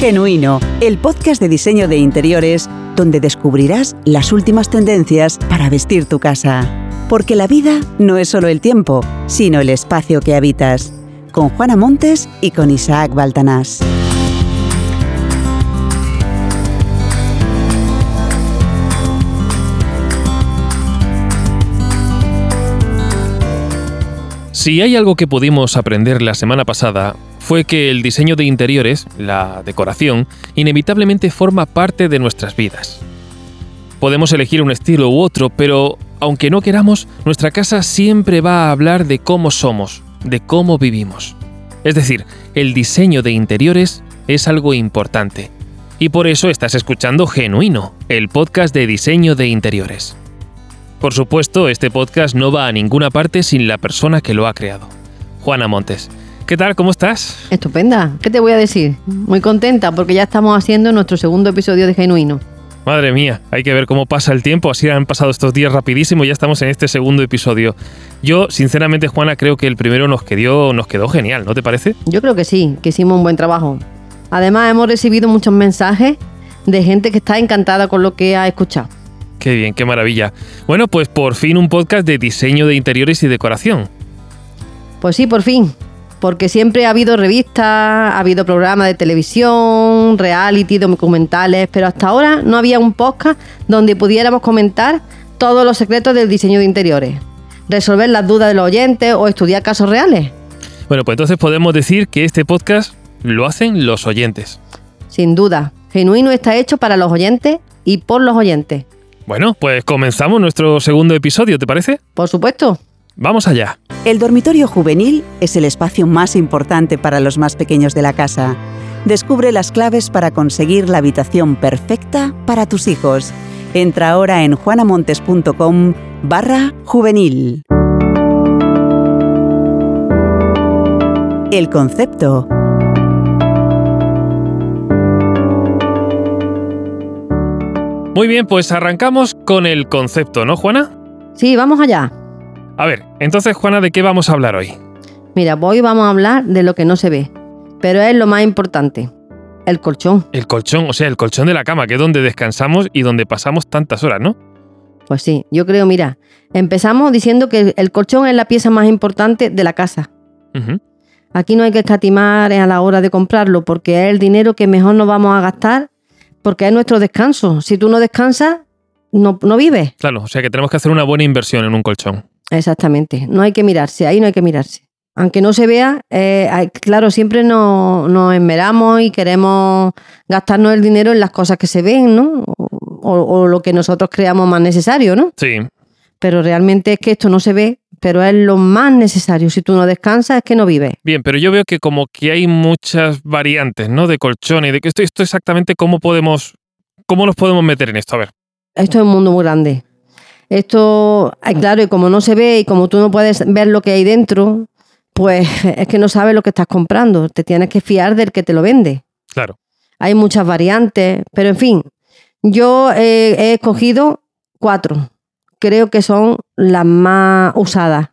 Genuino, el podcast de diseño de interiores donde descubrirás las últimas tendencias para vestir tu casa. Porque la vida no es solo el tiempo, sino el espacio que habitas. Con Juana Montes y con Isaac Baltanás. Si hay algo que pudimos aprender la semana pasada, fue que el diseño de interiores, la decoración, inevitablemente forma parte de nuestras vidas. Podemos elegir un estilo u otro, pero aunque no queramos, nuestra casa siempre va a hablar de cómo somos, de cómo vivimos. Es decir, el diseño de interiores es algo importante. Y por eso estás escuchando Genuino, el podcast de diseño de interiores. Por supuesto, este podcast no va a ninguna parte sin la persona que lo ha creado, Juana Montes. ¿Qué tal? ¿Cómo estás? Estupenda. ¿Qué te voy a decir? Muy contenta porque ya estamos haciendo nuestro segundo episodio de Genuino. Madre mía, hay que ver cómo pasa el tiempo, así han pasado estos días rapidísimo y ya estamos en este segundo episodio. Yo, sinceramente, Juana, creo que el primero nos quedó, nos quedó genial, ¿no te parece? Yo creo que sí, que hicimos un buen trabajo. Además, hemos recibido muchos mensajes de gente que está encantada con lo que ha escuchado. Qué bien, qué maravilla. Bueno, pues por fin un podcast de diseño de interiores y decoración. Pues sí, por fin. Porque siempre ha habido revistas, ha habido programas de televisión, reality, documentales, pero hasta ahora no había un podcast donde pudiéramos comentar todos los secretos del diseño de interiores, resolver las dudas de los oyentes o estudiar casos reales. Bueno, pues entonces podemos decir que este podcast lo hacen los oyentes. Sin duda, Genuino está hecho para los oyentes y por los oyentes. Bueno, pues comenzamos nuestro segundo episodio, ¿te parece? Por supuesto. Vamos allá. El dormitorio juvenil es el espacio más importante para los más pequeños de la casa. Descubre las claves para conseguir la habitación perfecta para tus hijos. Entra ahora en juanamontes.com barra juvenil. El concepto. Muy bien, pues arrancamos con el concepto, ¿no, Juana? Sí, vamos allá. A ver, entonces, Juana, ¿de qué vamos a hablar hoy? Mira, hoy vamos a hablar de lo que no se ve, pero es lo más importante, el colchón. El colchón, o sea, el colchón de la cama, que es donde descansamos y donde pasamos tantas horas, ¿no? Pues sí, yo creo, mira, empezamos diciendo que el colchón es la pieza más importante de la casa. Aquí no hay que escatimar a la hora de comprarlo porque es el dinero que mejor nos vamos a gastar porque es nuestro descanso. Si tú no descansas, no, no vives. Claro, o sea que tenemos que hacer una buena inversión en un colchón. Exactamente. No hay que mirarse, ahí no hay que mirarse. Aunque no se vea, eh, claro, siempre nos, nos esmeramos y queremos gastarnos el dinero en las cosas que se ven, ¿no? O, o lo que nosotros creamos más necesario, ¿no? Sí, Pero realmente es que esto no se ve, pero es lo más necesario. Si tú no descansas, es que no vives. bien, pero yo veo que como que hay muchas variantes, ¿no? De colchones, de que esto, esto exactamente cómo podemos, cómo nos podemos meter en esto. A ver. Esto es un mundo muy grande. Esto, claro, y como no se ve y como tú no puedes ver lo que hay dentro, pues es que no sabes lo que estás comprando. Te tienes que fiar del que te lo vende. Claro. Hay muchas variantes, pero en fin, yo eh, he escogido cuatro. Creo que son las más usadas.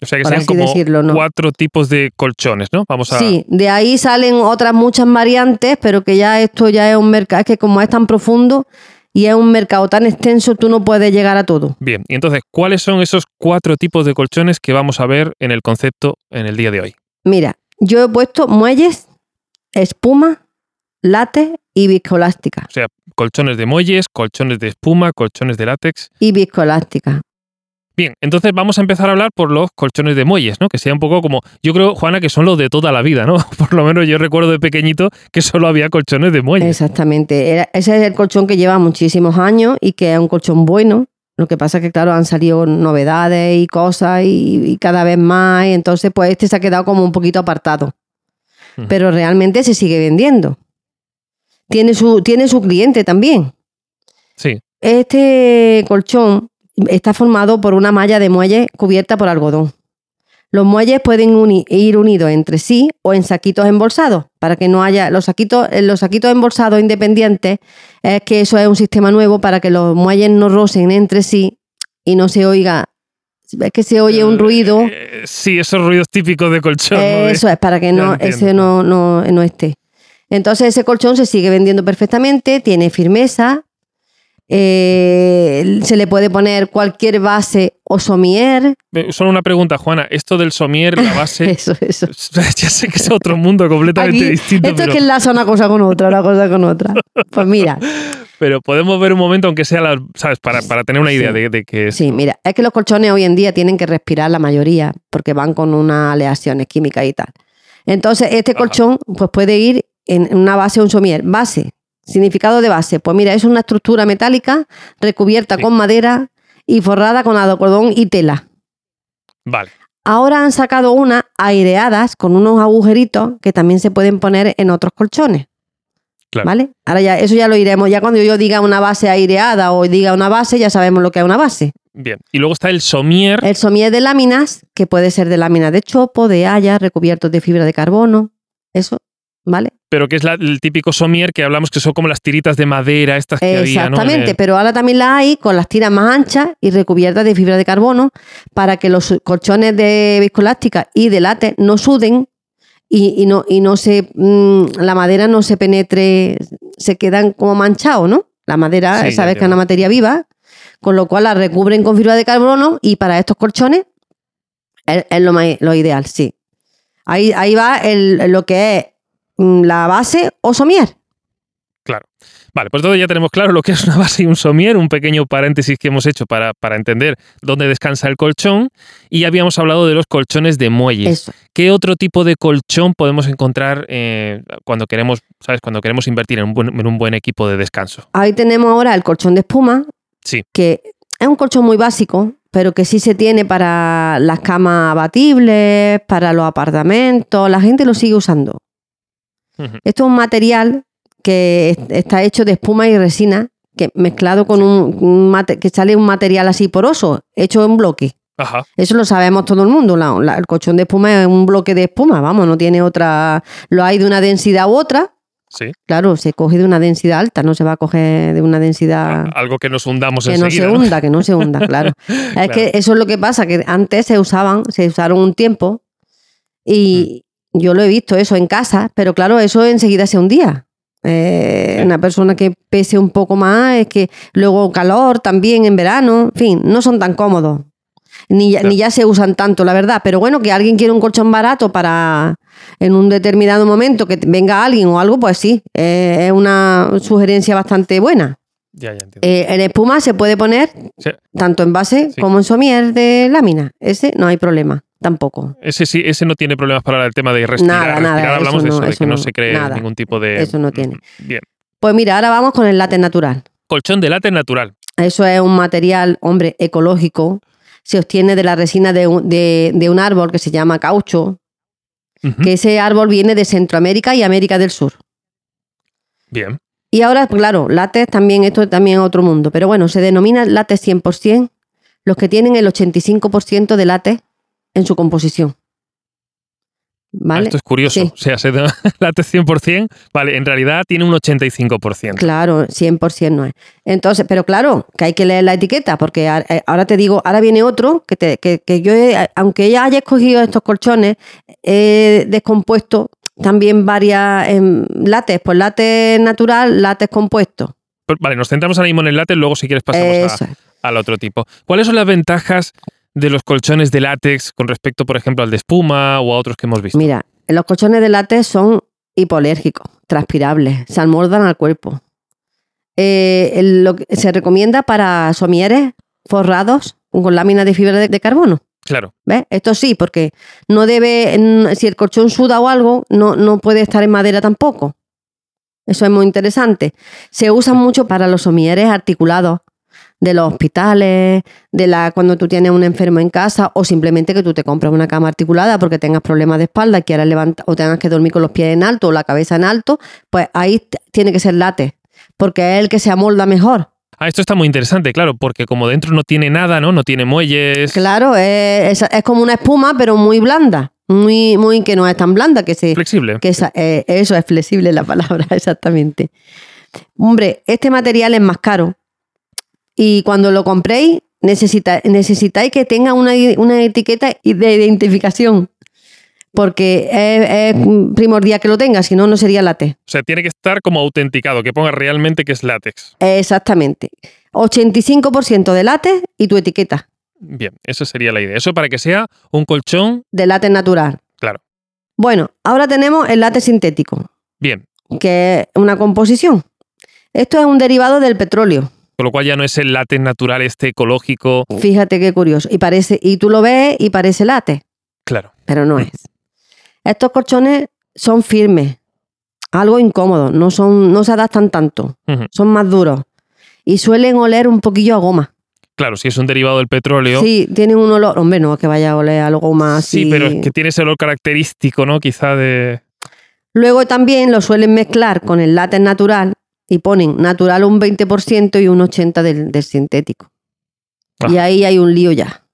O sea que sean como decirlo, ¿no? cuatro tipos de colchones, ¿no? Vamos a. Sí, de ahí salen otras muchas variantes, pero que ya esto ya es un mercado, es que como es tan profundo y es un mercado tan extenso, tú no puedes llegar a todo. Bien, y entonces, ¿cuáles son esos cuatro tipos de colchones que vamos a ver en el concepto en el día de hoy? Mira, yo he puesto muelles, espuma, látex y viscoelástica. O sea, colchones de muelles, colchones de espuma, colchones de látex. Y viscoelástica. Bien, entonces vamos a empezar a hablar por los colchones de muelles, ¿no? Que sea un poco como, yo creo, Juana, que son los de toda la vida, ¿no? Por lo menos yo recuerdo de pequeñito que solo había colchones de muelles. Exactamente. Era- ese es el colchón que lleva muchísimos años y que es un colchón bueno. Lo que pasa es que, claro, han salido novedades y cosas y, y cada vez más. Y entonces, pues este se ha quedado como un poquito apartado. Pero realmente se sigue vendiendo. Tiene su, tiene su cliente también. Sí, Este colchón está formado por una malla de muelles cubierta por algodón. Los muelles pueden uni- ir unidos entre sí o en saquitos embolsados, para que no haya los saquitos, eh, los saquitos embolsados independientes, es que eso es un sistema nuevo para que los muelles no rocen entre sí y no se oiga, es que se oye un ruido, Eh, sí, esos ruidos típicos de colchón. eso es para que no, ese no, no, no esté. Entonces ese colchón se sigue vendiendo perfectamente, tiene firmeza, eh, se le puede poner cualquier base o somier. Solo una pregunta, Juana. Esto del somier, la base. Eso, eso. ya sé que es otro mundo completamente Aquí, distinto. esto pero, es que enlaza una cosa con otra, una cosa con otra. Pues mira, pero podemos ver un momento, aunque sea, la- ¿sabes? Para, para tener una idea Sí. de, de que es. sí, mira, es que los colchones hoy en día tienen que respirar la mayoría porque van con unas aleaciones químicas y tal. Entonces, este Ajá. colchón pues puede ir en una base o un somier. Base, significado de base. Pues mira, es una estructura metálica recubierta Sí. con madera y forrada con algodón y tela. Vale. Ahora han sacado unas aireadas con unos agujeritos que también se pueden poner en otros colchones. Claro. ¿Vale? Ahora ya, eso ya lo iremos. Ya cuando yo diga una base aireada o diga una base, ya sabemos lo que es una base. Bien. Y luego está el somier. El somier de láminas, que puede ser de láminas de chopo, de haya, recubiertos de fibra de carbono. Eso, ¿vale? pero que es la- el típico somier que hablamos que son como las tiritas de madera, estas que había, ¿no? Exactamente, el- pero ahora también la hay con las tiras más anchas y recubiertas de fibra de carbono para que los colchones de viscoelástica y de látex no suden y, y no, y no se mm, la madera no se penetre, se quedan como manchados, ¿no? La madera, Sí, sabes que es una materia viva, con lo cual la recubren con fibra de carbono y para estos colchones es, es lo, más- lo ideal, sí. Ahí, ahí va el- lo que es la base o somier. Claro. Vale, pues todo ya tenemos claro lo que es una base y un somier, un pequeño paréntesis que hemos hecho para, para entender dónde descansa el colchón. Y ya habíamos hablado de los colchones de muelles. Eso. ¿Qué otro tipo de colchón podemos encontrar eh, cuando queremos, sabes, cuando queremos invertir en un, buen, en un buen equipo de descanso? Ahí tenemos ahora el colchón de espuma, Sí. que es un colchón muy básico, pero que sí se tiene para las camas abatibles, para los apartamentos, la gente lo sigue usando. Esto es un material que es- está hecho de espuma y resina, que mezclado con un, un mate- que sale un material así poroso, hecho en bloque. Ajá. Eso lo sabemos todo el mundo. la- la- el colchón de espuma es un bloque de espuma, vamos, no tiene otra. Lo hay de una densidad u otra. Sí. Claro, se coge de una densidad alta, no se va a coger de una densidad Algo que nos hundamos que no se hunda, que no se hunda, claro. Es que eso es lo que pasa, que antes se usaban, se usaron un tiempo y Mm. Yo lo he visto eso en casa, pero claro, eso enseguida se hundía. Eh. Una persona que pese un poco más, es que luego calor también en verano, en fin, no son tan cómodos. Ni Claro. ni ya se usan tanto, la verdad. Pero bueno, que alguien quiere un colchón barato para en un determinado momento que venga alguien o algo, pues sí, eh, es una sugerencia bastante buena. Ya, ya entiendo. Eh, en espuma se puede poner Sí. tanto en base Sí. como en somier de lámina. Ese no hay problema, tampoco. Ese sí, ese no tiene problemas para el tema de respirar. Nada, nada, respirar. Hablamos eso de no, eso, de eso que no, no, se cree nada. ningún tipo de. Eso no tiene. Bien. Pues mira, ahora vamos con el látex natural. Colchón de látex natural. Eso es un material, hombre, ecológico. Se obtiene de la resina de un, de- de un árbol que se llama caucho, que ese árbol viene de Centroamérica y América del Sur. Bien. Y ahora, pues, claro, látex también, esto también es otro mundo. Pero bueno, se denomina látex 100% los que tienen el 85% de látex en su composición. Ah. Esto es curioso. Sí. O sea, se da látex 100%. Vale, en realidad tiene un 85%. Claro, 100% no es. Entonces, pero claro, que hay que leer la etiqueta, porque eh, ahora te digo, ahora viene otro, que, te- que, que yo, he- aunque ya haya escogido estos colchones, he descompuesto también varias em, látex, pues látex natural, látex compuesto. Pues, Vale, nos centramos ahora mismo en el látex, luego si quieres pasamos a- al otro tipo. ¿Cuáles son las ventajas de los colchones de látex con respecto, por ejemplo, al de espuma o a otros que hemos visto? Mira, los colchones de látex son hipoalérgicos, transpirables, se amoldan al cuerpo. Eh, lo que se recomienda para somieres forrados con láminas de fibra de- de carbono. Claro. ¿Ves? Esto sí, porque no debe, si el colchón suda o algo, no, no puede estar en madera tampoco. Eso es muy interesante. Se usan mucho para los somieres articulados de los hospitales, de la cuando tú tienes un enfermo en casa o simplemente que tú te compras una cama articulada porque tengas problemas de espalda y quieras levantar o tengas que dormir con los pies en alto o la cabeza en alto, pues ahí tiene que ser látex, porque es el que se amolda mejor. Ah, esto está muy interesante, claro, porque como dentro no tiene nada, ¿no? No tiene muelles. Claro, es, es- es como una espuma, pero muy blanda. Muy, muy que no es tan blanda que se. Flexible. Que esa- eh, eso es flexible la palabra, exactamente. Hombre, este material es más caro. Y cuando lo compréis, necesita- necesitáis que tenga una, una etiqueta de identificación. porque es, es primordial que lo tenga, si no, no sería látex. O sea, tiene que estar como autenticado, que ponga realmente que es látex. Exactamente. 85% de látex y tu etiqueta Bien, esa sería la idea. Eso para que sea un colchón, de látex natural. claro. Bueno, ahora tenemos el látex sintético, Bien, que es una composición. Esto es un derivado del petróleo. Con lo cual ya no es el látex natural este ecológico. Fíjate qué curioso. Y parece, y tú lo ves y parece látex, Claro. pero no es. Estos colchones son firmes, algo incómodos, no, son, no se adaptan tanto, son más duros y suelen oler un poquillo a goma. Claro, si es un derivado del petróleo. Sí, tienen un olor, hombre, no es que vaya a oler a goma así. Sí, pero es que tiene ese olor característico, ¿no? Quizá de. Luego también lo suelen mezclar con el látex natural y ponen natural un 20% y un 80% del, del sintético. Y Ah. ahí hay un lío ya.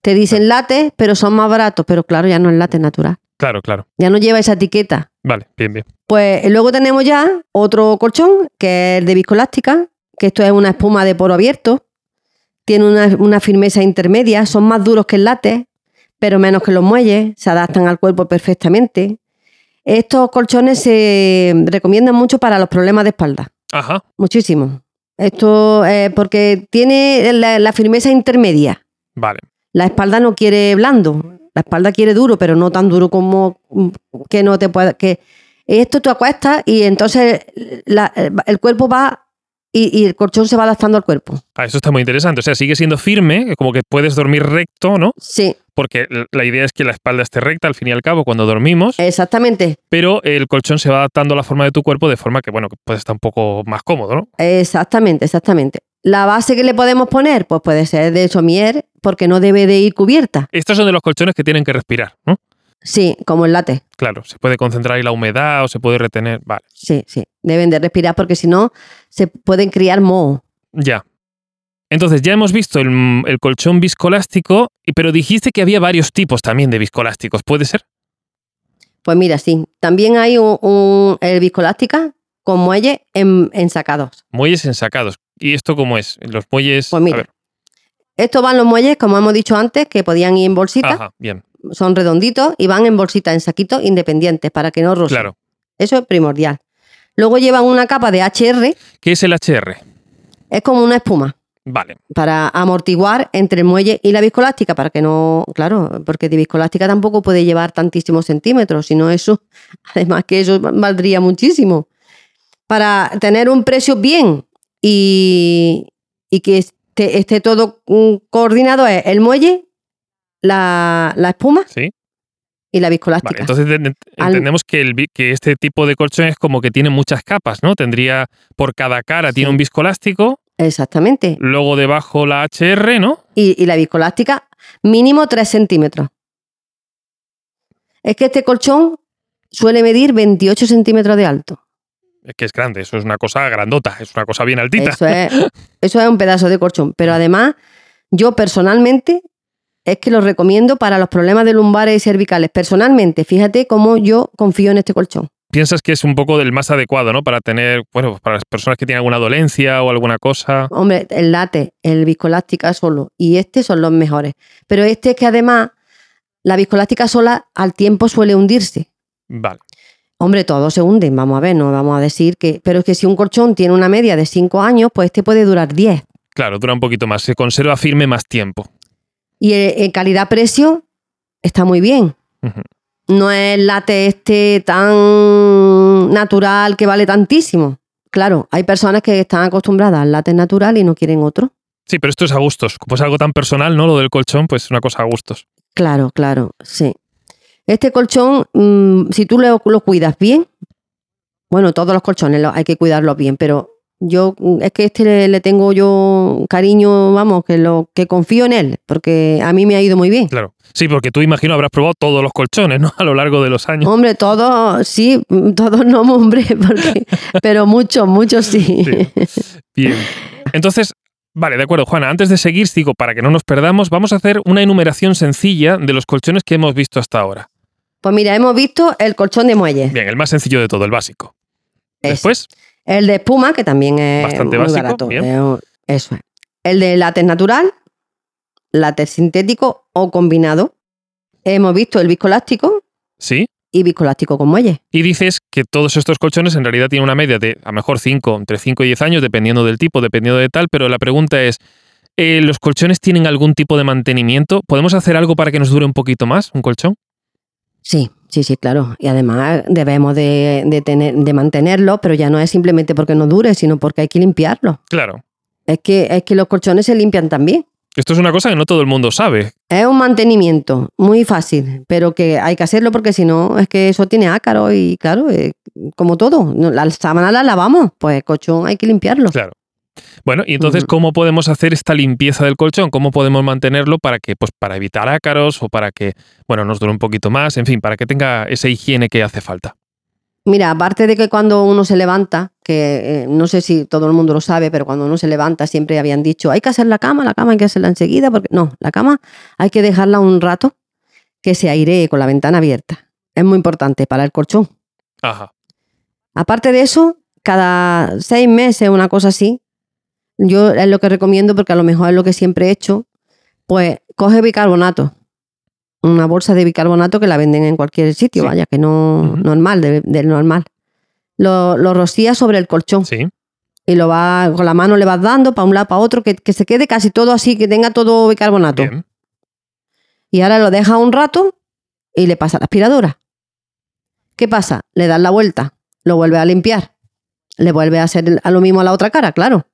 Te dicen látex, pero son más baratos, pero claro, ya no es látex natural. Claro, claro. Ya no lleva esa etiqueta. Vale, bien, bien. Pues luego tenemos ya otro colchón, que es el de viscoelástica, que esto es una espuma de poro abierto. Tiene una, una firmeza intermedia, son más duros que el látex, pero menos que los muelles, se adaptan al cuerpo perfectamente. Estos colchones se recomiendan mucho para los problemas de espalda, Ajá. muchísimo. Esto eh, porque tiene la, la firmeza intermedia. Vale. La espalda no quiere blando, la espalda quiere duro, pero no tan duro como mm, que no te pueda. Que esto tú acuestas y entonces la- el cuerpo va y, y el colchón se va adaptando al cuerpo. Ah, eso está muy interesante. O sea, sigue siendo firme, como que puedes dormir recto, ¿no? Sí, Porque la idea es que la espalda esté recta al fin y al cabo cuando dormimos, exactamente, pero el colchón se va adaptando a la forma de tu cuerpo de forma que, bueno, que puede estar un poco más cómodo, ¿no? exactamente, exactamente. La base que le podemos poner, pues puede ser de somier, porque no debe de ir cubierta. Estos son de los colchones que tienen que respirar, ¿no? Sí, como el látex. Claro, se puede concentrar ahí la humedad o se puede retener. Vale, Sí, sí. Deben de respirar porque si no se pueden criar mohos. ya. Entonces, ya hemos visto el, el colchón viscoelástico, pero dijiste que había varios tipos también de viscoelásticos, ¿puede ser? Pues mira, sí. También hay un, un- el viscoelástica con muelles en- ensacados. Muelles ensacados. ¿Y esto cómo es? Los muelles. Pues mira. Estos van los muelles, como hemos dicho antes, que podían ir en bolsita. Ajá, bien, Son redonditos y van en bolsita, en saquitos independientes para que no rosen. claro. Eso es primordial. Luego llevan una capa de HR, ¿Qué es el HR? es como una espuma Vale, para amortiguar entre el muelle y la viscoelástica, para que no, claro, porque de viscoelástica tampoco puede llevar tantísimos centímetros, sino eso, además que eso valdría muchísimo. Para tener un precio bien y, y que esté, esté todo mm, coordinado es el muelle, la, la espuma sí. y la viscoelástica. Vale, entonces ent- Al- entendemos que, el, que este tipo de colchón es como que tiene muchas capas, ¿no? Tendría por cada cara tiene un viscoelástico, Exactamente. luego debajo la HR, ¿no? y, y la viscoelástica mínimo 3 centímetros. Es que este colchón suele medir 28 centímetros de alto. Es que es grande, eso es una cosa grandota, es una cosa bien altita. Eso es, eso es un pedazo de colchón. Pero además, yo personalmente es que lo recomiendo para los problemas de lumbares y cervicales. Personalmente, fíjate cómo yo confío en este colchón. Piensas que es un poco del más adecuado, ¿no? Para tener, bueno, para las personas que tienen alguna dolencia o alguna cosa. Hombre, el látex, el viscoelástica solo y este son los mejores. Pero este es que además la viscoelástica sola al tiempo suele hundirse. Vale. Hombre, todos se hunden, vamos a ver, no vamos a decir que... Pero es que si un colchón tiene una media de 5 años, pues este puede durar 10. Claro, dura un poquito más, se conserva firme más tiempo. Y eh, en calidad-precio está muy bien. No es el látex este tan natural que vale tantísimo. Claro, hay personas que están acostumbradas al látex natural y no quieren otro. Sí, pero esto es a gustos. Como es algo tan personal, ¿no? Lo del colchón, pues es una cosa a gustos. Claro, claro, sí. Este colchón, mm, si tú lo, lo cuidas bien, bueno, todos los colchones lo- hay que cuidarlos bien, pero yo es que este le, le tengo yo cariño, vamos, que lo que confío en él, porque a mí me ha ido muy bien. Claro. Sí, porque tú imagino habrás probado todos los colchones, ¿no? A lo largo de los años. Hombre, todos, sí, todos no, hombre, porque, pero muchos, muchos sí. Sí. Bien. Entonces, vale, de acuerdo, Juana. Antes de seguir, digo, para que no nos perdamos, vamos a hacer una enumeración sencilla de los colchones que hemos visto hasta ahora. Pues mira, hemos visto el colchón de muelle. Bien, el más sencillo de todo, el básico. Ese. Después, El de espuma, que también es Bastante muy básico, barato. bien. Eso es. El de látex natural, látex sintético o combinado. Hemos visto el viscoelástico, Sí. y viscoelástico con muelle. Y dices que todos estos colchones en realidad tienen una media de a lo mejor 5, entre 5 y 10 años, dependiendo del tipo, dependiendo de tal, pero la pregunta es, eh, ¿los colchones tienen algún tipo de mantenimiento? ¿Podemos hacer algo para que nos dure un poquito más un colchón? Sí, sí, sí, claro. Y además debemos de, de tener, de mantenerlo, pero ya no es simplemente porque no dure, sino porque hay que limpiarlo. Claro. Es que, es que los colchones se limpian también. Esto es una cosa que no todo el mundo sabe. Es un mantenimiento muy fácil, pero que hay que hacerlo porque si no, es que eso tiene ácaro y claro, eh, como todo, la sábana la lavamos, pues el colchón hay que limpiarlo. Claro. Bueno, y entonces. ¿cómo podemos hacer esta limpieza del colchón? ¿Cómo podemos mantenerlo para que, pues, para evitar ácaros o para que, bueno, nos dure un poquito más, en fin, para que tenga esa higiene que hace falta? Mira, aparte de que cuando uno se levanta, que eh, no sé si todo el mundo lo sabe, pero cuando uno se levanta siempre habían dicho, hay que hacer la cama, la cama hay que hacerla enseguida, porque no, la cama hay que dejarla un rato que se airee con la ventana abierta. Es muy importante para el colchón. Ajá. Aparte de eso, cada seis meses, una cosa así, yo es lo que recomiendo porque a lo mejor es lo que siempre he hecho, pues coge bicarbonato, una bolsa de bicarbonato que la venden en cualquier sitio, Sí. vaya, que no normal, de- del normal. Lo, lo rocías sobre el colchón Sí. y lo va con la mano le vas dando para un lado, para otro, que, que se quede casi todo así, que tenga todo bicarbonato. Bien. Y ahora lo dejas un rato y le pasa la aspiradora. ¿Qué pasa? Le das la vuelta, lo vuelve a limpiar, le vuelve a hacer a lo mismo a la otra cara, claro.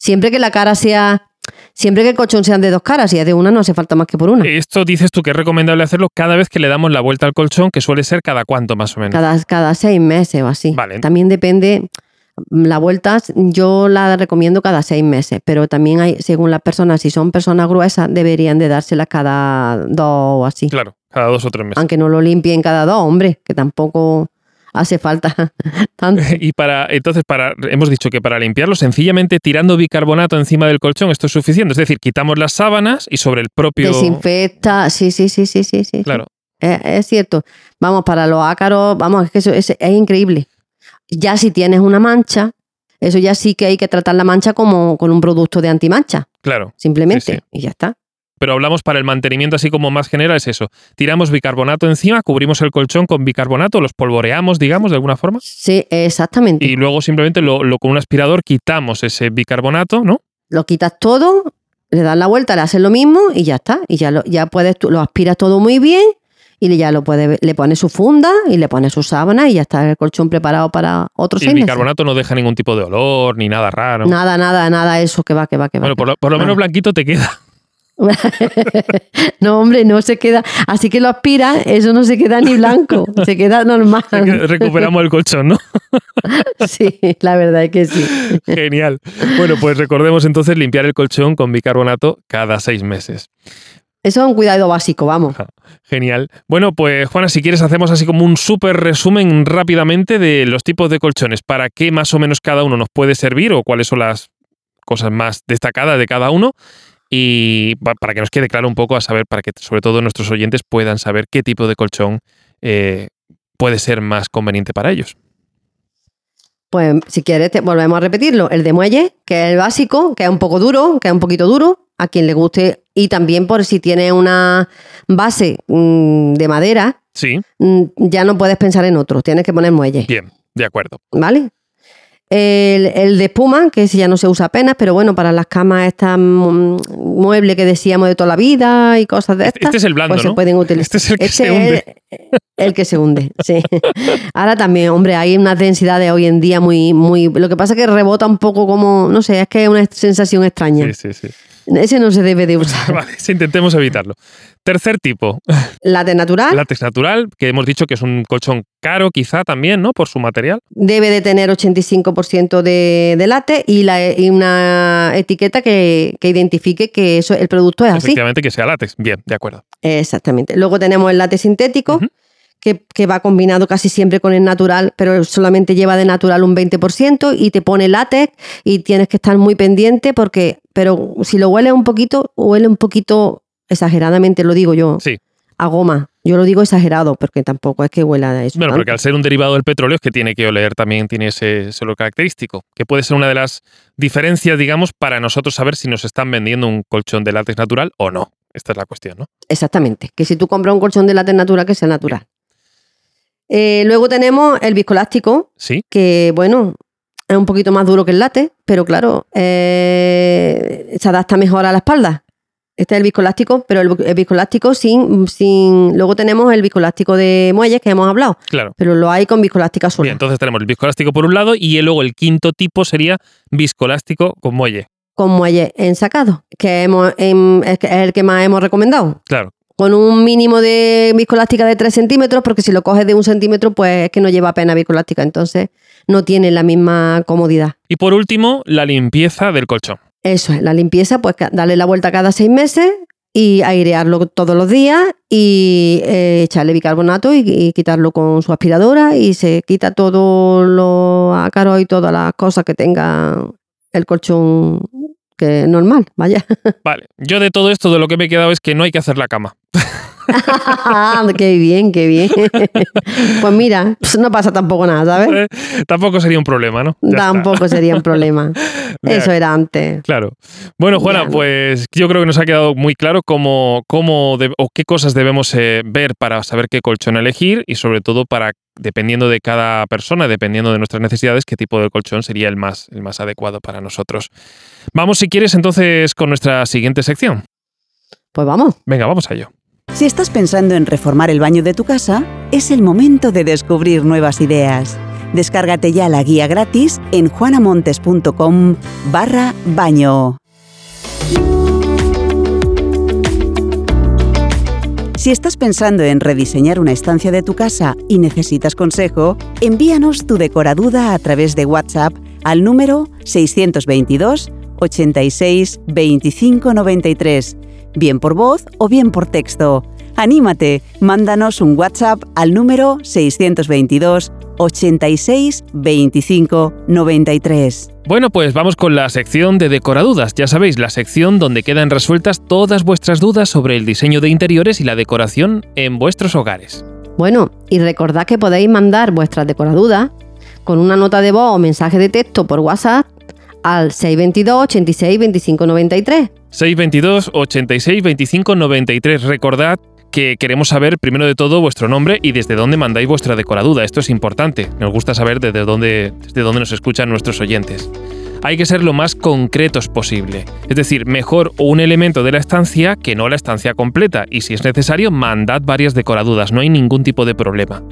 Siempre que la cara sea, siempre que el colchón sean de dos caras, si es de una no hace falta más que por una. Esto dices tú que es recomendable hacerlo cada vez que le damos la vuelta al colchón, que suele ser cada cuánto más o menos. Cada, cada seis meses o así. Vale. También depende, la vuelta yo la recomiendo cada seis meses, pero también hay, según las personas, si son personas gruesas, deberían de dárselas cada dos o así. Claro, cada dos o tres meses. Aunque no lo limpien cada dos, hombre, que tampoco hace falta tanto. Y para, entonces, para, hemos dicho que para limpiarlo, sencillamente tirando bicarbonato encima del colchón, esto es suficiente. Es decir, quitamos las sábanas y sobre el propio. Desinfecta, sí, sí, sí, sí, sí, sí. Claro. Es, es cierto. Vamos, para los ácaros, vamos, es que eso es, es increíble. Ya si tienes una mancha, eso ya sí que hay que tratar la mancha como con un producto de antimancha, Claro. simplemente, sí. y ya está. Pero hablamos para el mantenimiento así como más general, es eso. Tiramos bicarbonato encima, cubrimos el colchón con bicarbonato, los polvoreamos, digamos, de alguna forma. Sí, exactamente. Y luego simplemente lo, lo- con un aspirador quitamos ese bicarbonato, ¿no? Lo quitas todo, le das la vuelta, le haces lo mismo y ya está. Y ya lo, ya puedes, tú, lo aspiras todo muy bien y ya lo puedes, le pones su funda y le pones su sábana y ya está el colchón preparado para otros Y el bicarbonato no deja ningún tipo de olor ni nada raro. Nada, nada, nada, eso que va, que va, que va. bueno, que por lo, por lo nada. menos blanquito te queda. no, hombre, no se queda. Así que lo aspiras, eso no se queda ni blanco, se queda normal. Recuperamos el colchón, ¿no? Sí, la verdad es que sí. Genial. Bueno, pues recordemos entonces limpiar el colchón con bicarbonato cada seis meses. Eso es un cuidado básico, vamos. Genial. Bueno, pues Juana, si quieres hacemos así como un súper resumen rápidamente de los tipos de colchones, para qué más o menos cada uno nos puede servir o cuáles son las cosas más destacadas de cada uno y pa- para que nos quede claro un poco a saber, para que sobre todo nuestros oyentes puedan saber qué tipo de colchón eh, puede ser más conveniente para ellos. Pues si quieres, te- volvemos a repetirlo. El de muelle, que es el básico, que es un poco duro, que es un poquito duro, a quien le guste. Y también por si tiene una base mm, de madera, Sí, mm, ya no puedes pensar en otro, tienes que poner muelle, bien, de acuerdo. ¿vale? El, el de espuma, que ese ya no se usa apenas, pero bueno, para las camas estas mm, muebles que decíamos de toda la vida y cosas de Este, estas. este es el blando, pues ¿no? se pueden utilizar. Este es el que Este se hunde. es el que se hunde, sí. Ahora también, hombre, hay unas densidades hoy en día muy, muy. Lo que pasa es que rebota un poco como, no sé, es que es una sensación extraña. Sí, sí, sí. Ese no se debe de usar. Vale, intentemos evitarlo. Tercer tipo, Látex natural látex natural, que hemos dicho que es un colchón caro quizá también, ¿no? Por su material. debe de tener 85% de, de látex y, la, y una etiqueta que, que identifique que eso, el producto es así. Efectivamente que sea látex. Bien, de acuerdo. Exactamente. Luego tenemos el látex sintético. Que, que va combinado casi siempre con el natural, pero solamente lleva de natural un 20% y te pone látex y tienes que estar muy pendiente porque, pero si lo huele un poquito, huele un poquito exageradamente, lo digo yo, Sí. a goma. Yo lo digo exagerado porque tampoco es que huela a eso. Bueno, tanto. porque al ser un derivado del petróleo es que tiene que oler también, tiene ese, ese olor característico, que puede ser una de las diferencias, digamos, para nosotros saber si nos están vendiendo un colchón de látex natural o no. Esta es la cuestión, ¿no? Exactamente. Que si tú compras un colchón de látex natural, que sea natural. Eh, luego tenemos el viscoelástico, Sí. que bueno, es un poquito más duro que el látex, pero claro, eh, se adapta mejor a la espalda. Este es el viscoelástico, pero el, el viscoelástico sin, sin... Luego tenemos el viscoelástico de muelles que hemos hablado, Claro. pero lo hay con viscoelástica sola. Bien, entonces tenemos el viscoelástico por un lado y luego el quinto tipo sería viscoelástico con muelle. Con muelles ensacados, que hemos, em, que es el que más hemos recomendado. Claro. Con un mínimo de viscoelástica de 3 centímetros, porque si lo coges de un centímetro, pues es que no lleva pena viscoelástica, entonces no tiene la misma comodidad. Y por último, la limpieza del colchón. Eso es, la limpieza, pues darle la vuelta cada seis meses y airearlo todos los días y eh, echarle bicarbonato y, y quitarlo con su aspiradora y se quita todo lo ácaro y todas las cosas que tenga el colchón que normal, vaya. Vale, yo de todo esto de lo que me he quedado es que no hay que hacer la cama. qué bien, qué bien. pues mira, pues no pasa tampoco nada, ¿sabes? Eh, Tampoco sería un problema, ¿no? Ya está. Tampoco sería un problema. Eso era antes. Claro. Bueno, Juana, pues yo creo que nos ha quedado muy claro cómo, cómo de- o qué cosas debemos eh, ver para saber qué colchón elegir y sobre todo para, dependiendo de cada persona, dependiendo de nuestras necesidades, qué tipo de colchón sería el más, el más adecuado para nosotros. Vamos, si quieres, entonces con nuestra siguiente sección. Pues vamos. Venga, vamos a ello. Si estás pensando en reformar el baño de tu casa, es el momento de descubrir nuevas ideas. Descárgate ya la guía gratis en juanamontes.com barra baño. Si estás pensando en rediseñar una estancia de tu casa y necesitas consejo, envíanos tu decoraduda a través de WhatsApp al número 622 86 25 93, bien por voz o bien por texto. Anímate, mándanos un WhatsApp al número 622 86 25 93. Bueno, pues vamos con la sección de decoradudas. Ya sabéis, la sección donde quedan resueltas todas vuestras dudas sobre el diseño de interiores y la decoración en vuestros hogares. Bueno, y recordad que podéis mandar vuestras decoradudas con una nota de voz o mensaje de texto por WhatsApp al 622 86 25 93. 622 86 25 93. Recordad que queremos saber primero de todo vuestro nombre y desde dónde mandáis vuestra decoraduda. Esto es importante. Nos gusta saber desde dónde, desde dónde nos escuchan nuestros oyentes. Hay que ser lo más concretos posible. Es decir, mejor un elemento de la estancia que no la estancia completa. Y si es necesario, mandad varias decoradudas. No hay ningún tipo de problema.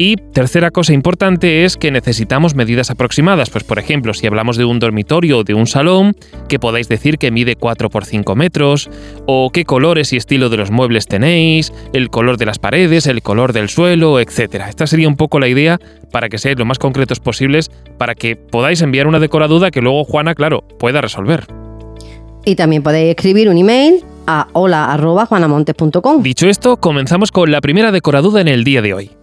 Y tercera cosa importante es que necesitamos medidas aproximadas. Pues por ejemplo, si hablamos de un dormitorio o de un salón, que podáis decir que mide 4 por 5 metros, o qué colores y estilo de los muebles tenéis, el color de las paredes, el color del suelo, etc. Esta sería un poco la idea para que seáis lo más concretos posibles, para que podáis enviar una decoraduda que luego Juana, claro, pueda resolver. Y también podéis escribir un email a hola.juanamontes.com. Dicho esto, comenzamos con la primera decoraduda en el día de hoy.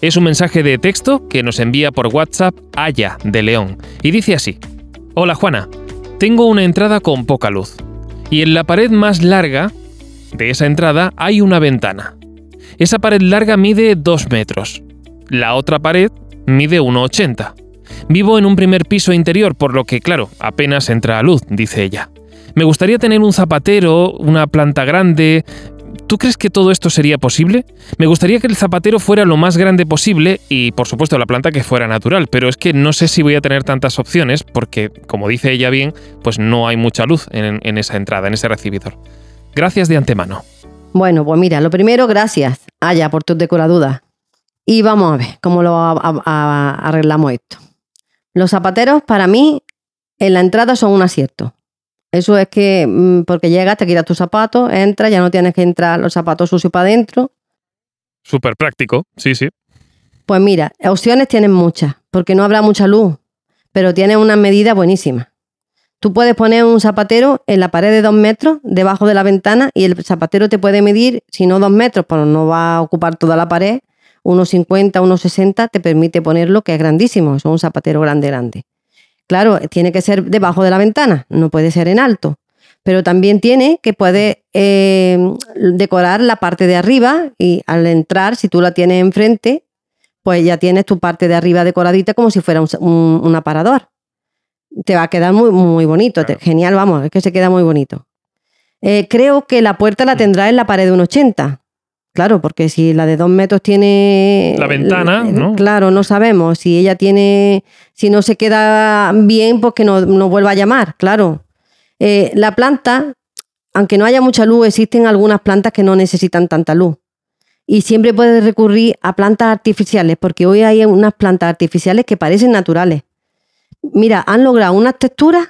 Es un mensaje de texto que nos envía por WhatsApp Aya de León y dice así: Hola Juana, tengo una entrada con poca luz y en la pared más larga de esa entrada hay una ventana. Esa pared larga mide 2 metros. La otra pared mide 1,80. Vivo en un primer piso interior, por lo que, claro, apenas entra luz, dice ella. Me gustaría tener un zapatero, una planta grande, ¿Tú crees que todo esto sería posible? Me gustaría que el zapatero fuera lo más grande posible y, por supuesto, la planta que fuera natural, pero es que no sé si voy a tener tantas opciones porque, como dice ella bien, pues no hay mucha luz en, esa entrada, en ese recibidor. Gracias de antemano. Bueno, pues mira, lo primero, gracias, Aya, por tus decoradudas. Y vamos a ver cómo lo a- arreglamos esto. Los zapateros, para mí, en la entrada son un acierto. Eso es que, mm, porque llegas, te quitas tus zapatos, entras, ya no tienes que entrar los zapatos sucios para adentro. Súper práctico, sí, sí. Pues mira, opciones tienes muchas, porque no habrá mucha luz, pero tienes una medida buenísima. Tú puedes poner un zapatero en la pared de dos metros debajo de la ventana y el zapatero te puede medir, si no dos metros, pues no va a ocupar toda la pared, unos 50, unos 60, te permite ponerlo, que es grandísimo, es un zapatero grande, grande. Claro, tiene que ser debajo de la ventana, no puede ser en alto. Pero también tiene que puede eh, decorar la parte de arriba y al entrar, si tú la tienes enfrente, pues ya tienes tu parte de arriba decoradita como si fuera un, un- un aparador. Te va a quedar muy, muy bonito, te- genial, vamos, es que se queda muy bonito. Eh, creo que la puerta la tendrá en la pared de un 80. Claro, porque si la de dos metros tiene... La ventana, el- ¿no? Claro, no sabemos. Si ella tiene... Si no se queda bien, pues que no, no vuelva a llamar, claro. Eh, la planta, aunque no haya mucha luz, existen algunas plantas que no necesitan tanta luz. Y siempre puedes recurrir a plantas artificiales, porque hoy hay unas plantas artificiales que parecen naturales. Mira, han logrado unas texturas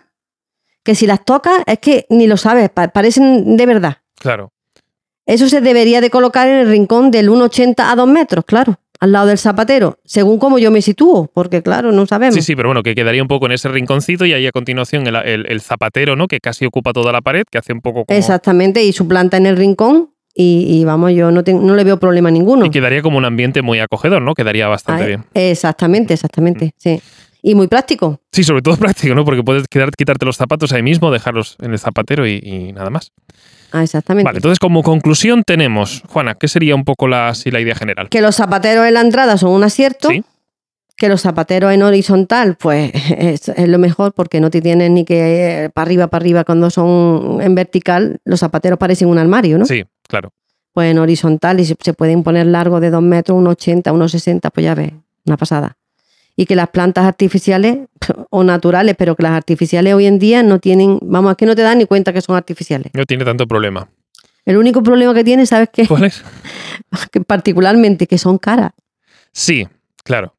que si las tocas es que ni lo sabes, pa- parecen de verdad. Claro. Eso se debería de colocar en el rincón del 1,80 a 2 metros, claro, al lado del zapatero, según como yo me sitúo, porque claro, no sabemos. Sí, sí, pero bueno, que quedaría un poco en ese rinconcito y ahí a continuación el, el- el zapatero, ¿no? Que casi ocupa toda la pared, que hace un poco como... Exactamente, y su planta en el rincón, y, y vamos, yo no, ten- no le veo problema ninguno. Y quedaría como un ambiente muy acogedor, ¿no? Quedaría bastante Ah, bien. Exactamente, exactamente, sí. Y muy práctico. Sí, sobre todo práctico, ¿no? Porque puedes quedar, quitarte los zapatos ahí mismo, dejarlos en el zapatero y, y nada más. Ah, exactamente. Vale, entonces como conclusión tenemos, Juana, ¿qué sería un poco la, idea general? Que los zapateros en la entrada son un acierto. Sí. Que los zapateros en horizontal, pues es, es lo mejor porque no te tienes ni que eh, para arriba, para arriba. Cuando son en vertical, los zapateros parecen un armario, ¿no? Sí, claro. Pues en horizontal y se, se pueden poner largos de 2 metros, 1,80, 1,60, pues ya ves, una pasada. Y que las plantas artificiales o naturales, pero que las artificiales hoy en día no tienen, vamos, es que no te dan ni cuenta que son artificiales. No tiene tanto problema. El único problema que tiene, ¿sabes qué? ¿Cuál es? Que particularmente que son caras. Sí, claro.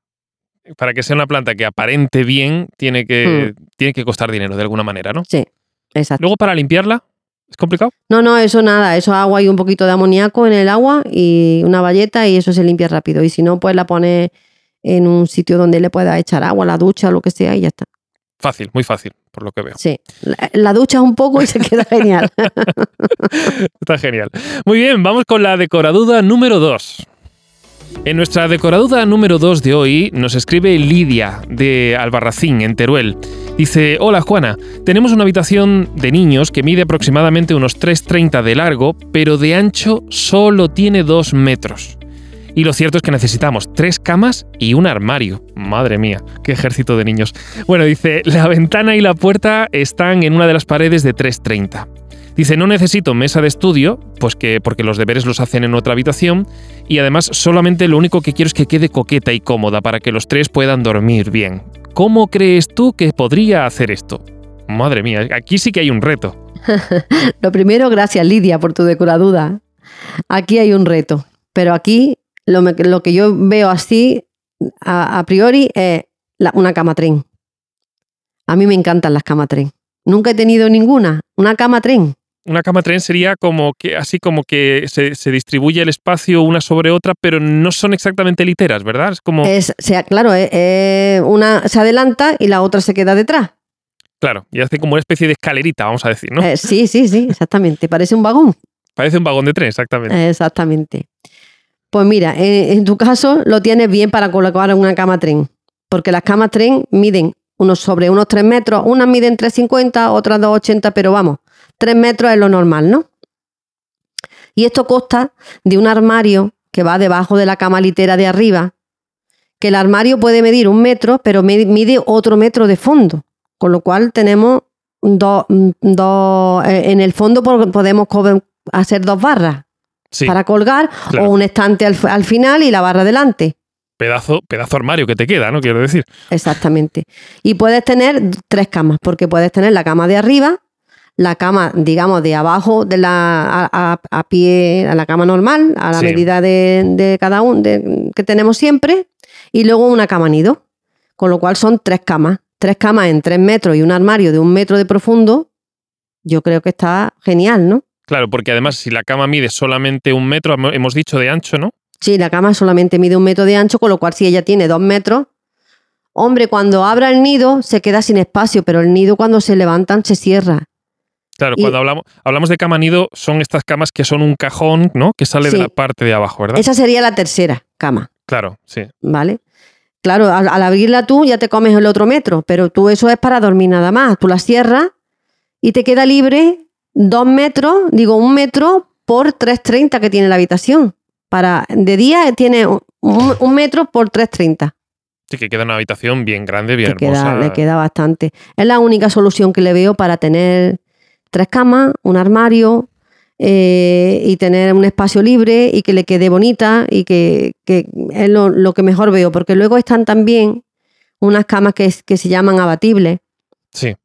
Para que sea una planta que aparente bien, tiene que, tiene que costar dinero de alguna manera, ¿no? Sí, exacto. Luego para limpiarla, ¿es complicado? No, no, eso nada, eso agua y un poquito de amoníaco en el agua y una valleta y eso se limpia rápido. Y si no, pues la pones en un sitio donde le puedas echar agua, la ducha, lo que sea y ya está. Fácil, muy fácil, por lo que veo. Sí, la, la duchas un poco y se queda genial. Está genial. Muy bien, vamos con la decoraduda número 2. En nuestra decoraduda número 2 de hoy nos escribe Lidia de Albarracín, en Teruel. Dice, hola Juana, tenemos una habitación de niños que mide aproximadamente unos 3,30 de largo, pero de ancho solo tiene 2 metros. Y lo cierto es que necesitamos tres camas y un armario. Madre mía, qué ejército de niños. Bueno, dice, la ventana y la puerta están en una de las paredes de 3,30. Dice, no necesito mesa de estudio, pues que porque los deberes los hacen en otra habitación, y además solamente lo único que quiero es que quede coqueta y cómoda para que los tres puedan dormir bien. ¿Cómo crees tú que podría hacer esto? Madre mía, aquí sí que hay un reto. Lo primero, gracias Lidia por tu decoraduda. Aquí hay un reto, pero aquí lo, me- lo que yo veo así a, a priori es la- una cama tren. A mí me encantan las cama tren. Nunca he tenido ninguna. Una cama tren. Una cama tren sería como que así como que se, se distribuye el espacio una sobre otra, pero no son exactamente literas, ¿verdad? Es como. Es, sea, claro, es una se adelanta y la otra se queda detrás. Claro, y hace como una especie de escalerita, vamos a decir, ¿no? Eh, sí, sí, sí, exactamente. Parece un vagón. Parece un vagón de tren, exactamente. Exactamente. Pues mira, en, en tu caso lo tienes bien para colocar una cama tren, porque las camas tren miden unos sobre unos 3 metros, unas miden 3,50, otras 2,80, pero vamos, 3 metros es lo normal, ¿no? Y esto consta de un armario que va debajo de la cama litera de arriba, que el armario puede medir un metro, pero mide otro metro de fondo, con lo cual tenemos dos, eh, en el fondo po- podemos hacer dos barras Sí, para colgar claro. o un estante al, al final y la barra delante. pedazo, pedazo armario que te queda, ¿no? Quiero decir. Exactamente. Y puedes tener tres camas, porque puedes tener la cama de arriba, la cama, digamos, de abajo de la a, a- a pie, a la cama normal, a la Sí. medida de, de cada uno que tenemos siempre, y luego una cama nido. Con lo cual son tres camas. Tres camas en tres metros y un armario de un metro de profundo. Yo creo que está genial, ¿no? Claro, porque además si la cama mide solamente un metro, hemo- hemos dicho de ancho, ¿no? Sí, la cama solamente mide un metro de ancho, con lo cual si ella tiene dos metros, hombre, cuando abra el nido se queda sin espacio, pero el nido cuando se levantan se cierra. Claro, Y- cuando hablamos, hablamos de cama nido, son estas camas que son un cajón, ¿no? Que sale Sí. de la parte de abajo, ¿verdad? Esa sería la tercera cama, Claro, sí. ¿vale? Claro, al, al abrirla tú ya te comes el otro metro, pero tú eso es para dormir nada más. Tú la cierras y te queda libre dos metros, digo un metro por 3,30 que tiene la habitación. Para, de día tiene un, un metro por 3,30. Sí, que queda una habitación bien grande, bien queda, hermosa. le queda bastante. Es la única solución que le veo para tener tres camas, un armario, eh, y tener un espacio libre y que le quede bonita y que, que es lo, lo que mejor veo, porque luego están también unas camas que, que se llaman abatibles, Sí.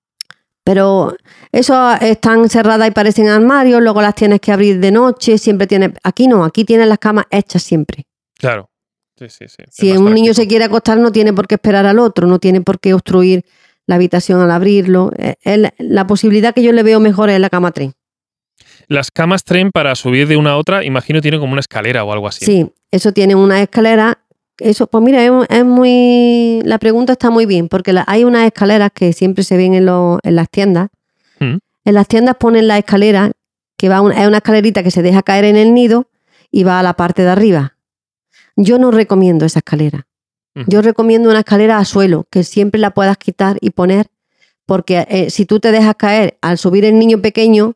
Pero eso están cerradas y parecen armarios, luego las tienes que abrir de noche, siempre tienes, aquí no, aquí tienes las camas hechas siempre. Claro. Sí, sí, sí. Si un niño se quiere acostar no tiene por qué esperar al otro, no tiene por qué obstruir la habitación al abrirlo. Eh, la posibilidad que yo le veo mejor es la cama tren. Las camas tren para subir de una a otra, imagino tienen como una escalera o algo así. Sí, eso tiene una escalera. Eso, pues mira, es, es muy. La pregunta está muy bien, porque la- hay unas escaleras que siempre se ven en, los- en las tiendas. Mm. En las tiendas ponen la escalera, que va un- es una escalerita que se deja caer en el nido y va a la parte de arriba. Yo no recomiendo esa escalera. Ujú. Yo recomiendo una escalera a suelo, que siempre la puedas quitar y poner, porque eh, si tú te dejas caer al subir el niño pequeño,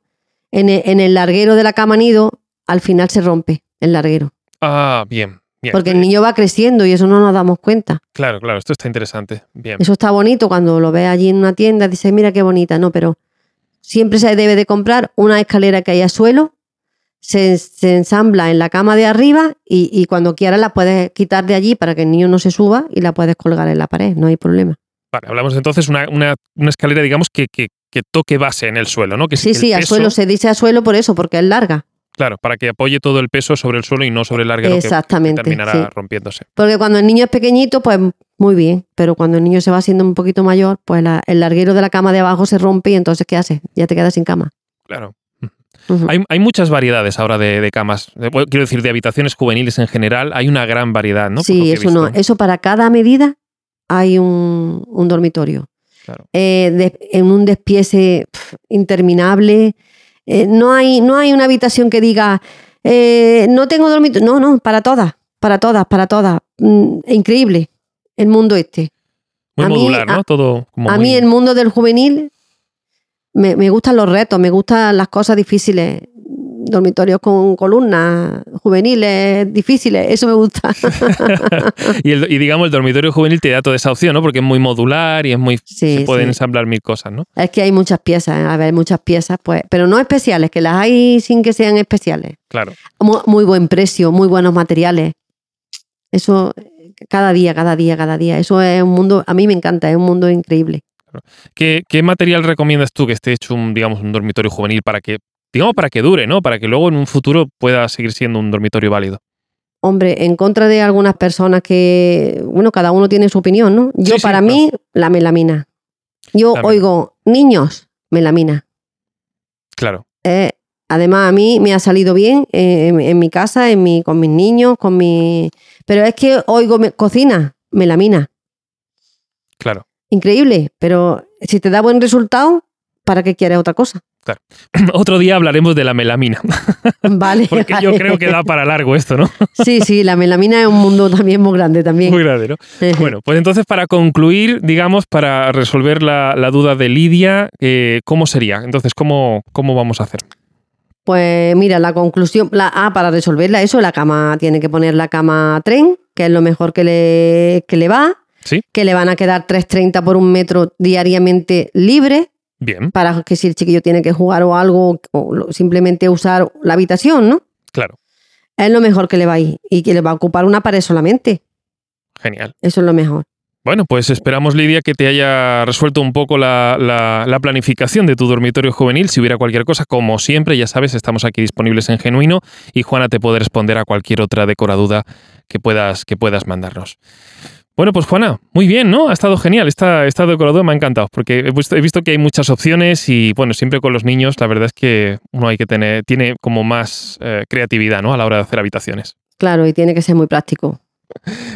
en el, en el larguero de la cama nido, al final se rompe el larguero. Ah, bien. Bien. Porque el niño va creciendo y eso no nos damos cuenta. Claro, claro, esto está interesante. Bien. Eso está bonito cuando lo ves allí en una tienda, dices, mira qué bonita, no, pero siempre se debe de comprar una escalera que haya suelo, se, se ensambla en la cama de arriba y, y cuando quieras la puedes quitar de allí para que el niño no se suba y la puedes colgar en la pared, no hay problema. Vale, hablamos entonces una, una, una escalera, digamos, que, que, que toque base en el suelo, ¿no? Que Sí, el sí, a suelo se dice a suelo por eso, porque es larga. Claro, para que apoye todo el peso sobre el suelo y no sobre el larguero que- que, Exactamente. terminará sí. rompiéndose. Porque cuando el niño es pequeñito, pues muy bien, pero cuando el niño se va haciendo un poquito mayor, pues la- el larguero de la cama de abajo se rompe y entonces ¿qué haces? Ya te quedas sin cama. Claro. Hay, hay muchas variedades ahora de, de camas. Quiero decir, de habitaciones juveniles en general, hay una gran variedad, ¿no? Sí, eso no. Eso para cada medida hay un, un dormitorio. Claro. Eh, de- en un despiece interminable. Eh, no, hay, no hay una habitación que diga, eh, no tengo dormitorio. No, no, para todas, para todas, para todas. Mm, increíble el mundo este. Muy a mí- modular, ¿no? a- Todo como A muy- mí el mundo del juvenil me, me gustan los retos, me gustan las cosas difíciles. Dormitorios con columnas juveniles difíciles, eso me gusta. y, el- y digamos, el dormitorio juvenil te da toda esa opción, ¿no? Porque es muy modular y es muy. Sí, se pueden sí. ensamblar mil cosas, ¿no? Es que hay muchas piezas, ¿eh? a ver, muchas piezas, pues, pero no especiales, que las hay sin que sean especiales. Claro. Muy, muy buen precio, muy buenos materiales. Eso cada día, cada día, cada día. Eso es un mundo, a mí me encanta, es un mundo increíble. ¿Qué, qué material recomiendas tú que esté hecho un, digamos, un dormitorio juvenil para que, digamos, para que dure, ¿no? Para que luego en un futuro pueda seguir siendo un dormitorio válido. Hombre, en contra de algunas personas que, bueno, cada uno tiene su opinión, ¿no? Yo, Sí, sí, para claro. mí, la melamina. Yo La oigo, niños, melamina. Claro. Eh, además, a mí me ha salido bien eh, en, en mi casa, en mi, con mis niños, con mi... Pero es que oigo me- cocina, melamina. Claro. Increíble, pero si te da buen resultado, ¿para qué quieres otra cosa? Otro día hablaremos de la melamina, Vale. porque yo creo que da para largo esto, ¿no? Sí, sí, la melamina es un mundo también muy grande también. Muy grande, ¿no? Bueno, pues entonces para concluir, digamos, para resolver la, la duda de Lidia, eh, ¿cómo sería? Entonces, ¿cómo, ¿cómo vamos a hacer? Pues mira, la conclusión, la, ah, para resolverla eso, la cama tiene que poner la cama tren, que es lo mejor que le, que le va, Sí. que le van a quedar 3.30 por un metro diariamente libre, Bien, para que si el chiquillo tiene que jugar o algo, o simplemente usar la habitación, ¿no? claro, Es lo mejor que le va a ir y que le va a ocupar una pared solamente. genial. Eso es lo mejor. Bueno, pues esperamos, Lidia, que te haya resuelto un poco la, la- la planificación de tu dormitorio juvenil. Si hubiera cualquier cosa, como siempre, ya sabes, estamos aquí disponibles en Genuino y Juana te puede responder a cualquier otra decoraduda que puedas, que puedas mandarnos. Bueno, pues Juana, muy bien, ¿no? Ha estado genial. Esta, esta decoradura me ha encantado porque he visto, he visto que hay muchas opciones y, bueno, siempre con los niños, la verdad es que uno hay que tener, tiene como más eh, creatividad, ¿no? A la hora de hacer habitaciones. Claro, y tiene que ser muy práctico.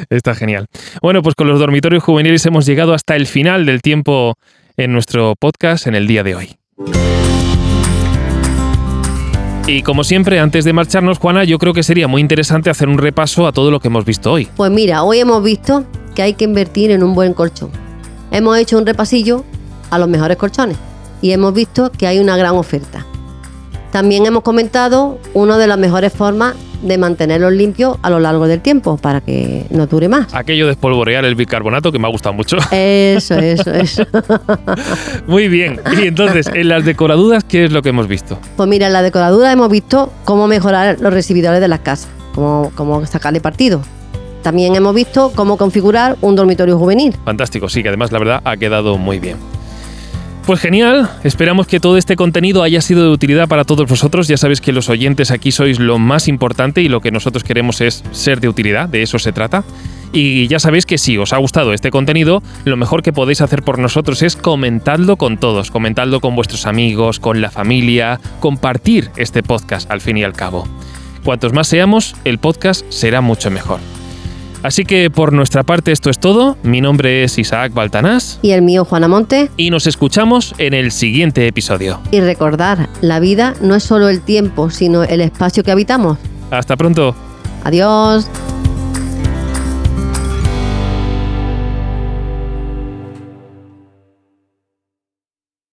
Está genial. Bueno, pues con los dormitorios juveniles hemos llegado hasta el final del tiempo en nuestro podcast en el día de hoy. Y como siempre, antes de marcharnos, Juana, yo creo que sería muy interesante hacer un repaso a todo lo que hemos visto hoy. Pues mira, hoy hemos visto que hay que invertir en un buen colchón. Hemos hecho un repasillo a los mejores colchones y hemos visto que hay una gran oferta. También hemos comentado una de las mejores formas de mantenerlos limpios a lo largo del tiempo para que no dure más. Aquello de espolvorear el bicarbonato que me ha gustado mucho. Eso, eso, eso. Muy bien. Y entonces, en las decoraduras, ¿qué es lo que hemos visto? Pues mira, en la decoradura hemos visto cómo mejorar los recibidores de las casas, cómo, cómo sacarle partido. También hemos visto cómo configurar un dormitorio juvenil. Fantástico, sí, que además la verdad ha quedado muy bien. Pues genial, esperamos que todo este contenido haya sido de utilidad para todos vosotros. Ya sabéis que los oyentes aquí sois lo más importante y lo que nosotros queremos es ser de utilidad, de eso se trata. Y ya sabéis que si os ha gustado este contenido, lo mejor que podéis hacer por nosotros es comentadlo con todos, comentadlo con vuestros amigos, con la familia, compartir este podcast al fin y al cabo. Cuantos más seamos, el podcast será mucho mejor. Así que por nuestra parte esto es todo. Mi nombre es Isaac Baltanás. Y el mío, Juana Monte. Y nos escuchamos en el siguiente episodio. Y recordar, la vida no es solo el tiempo, sino el espacio que habitamos. Hasta pronto. Adiós.